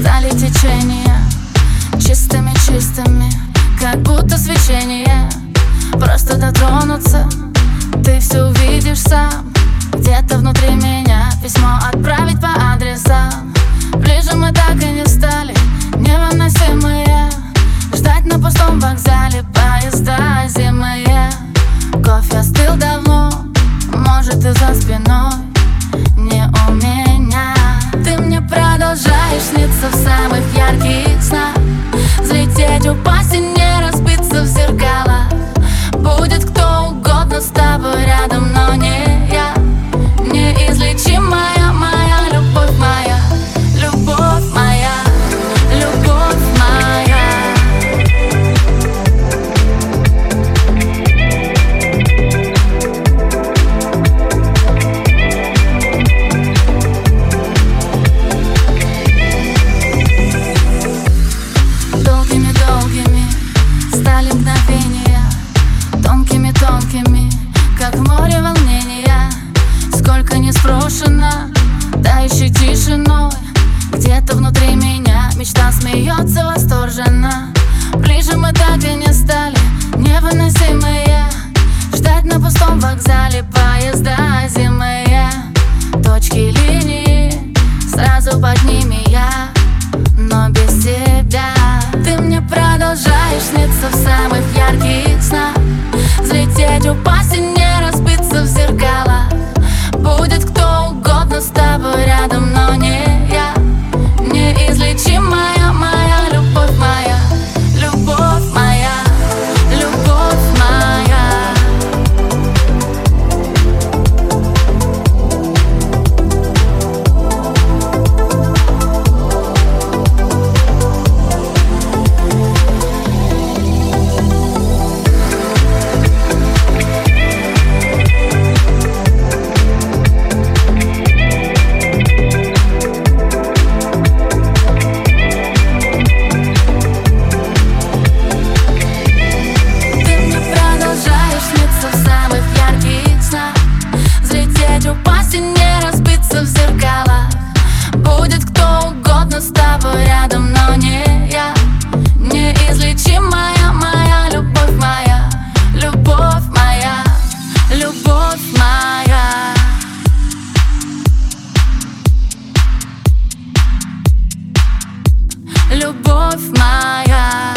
Стали течения. Чистыми, чистыми Как будто свечение. Просто дотронуться Ты все увидишь сам. Где-то внутри меня Письмо отправить по адресам. Ближе мы так и не стали Невыносимые. Ждать на пустом вокзале Поезда зимые. Кофе остыл давно Может и за спиной. Не сниться в самых ярких Тонкими-тонкими, как море волнения. Сколько не спрошено, да еще тишиной. Где-то внутри меня мечта смеется восторженно. Ближе мы так и не стали, невыносимые. Ждать на пустом вокзале поезда зимы your boss and любовь моя.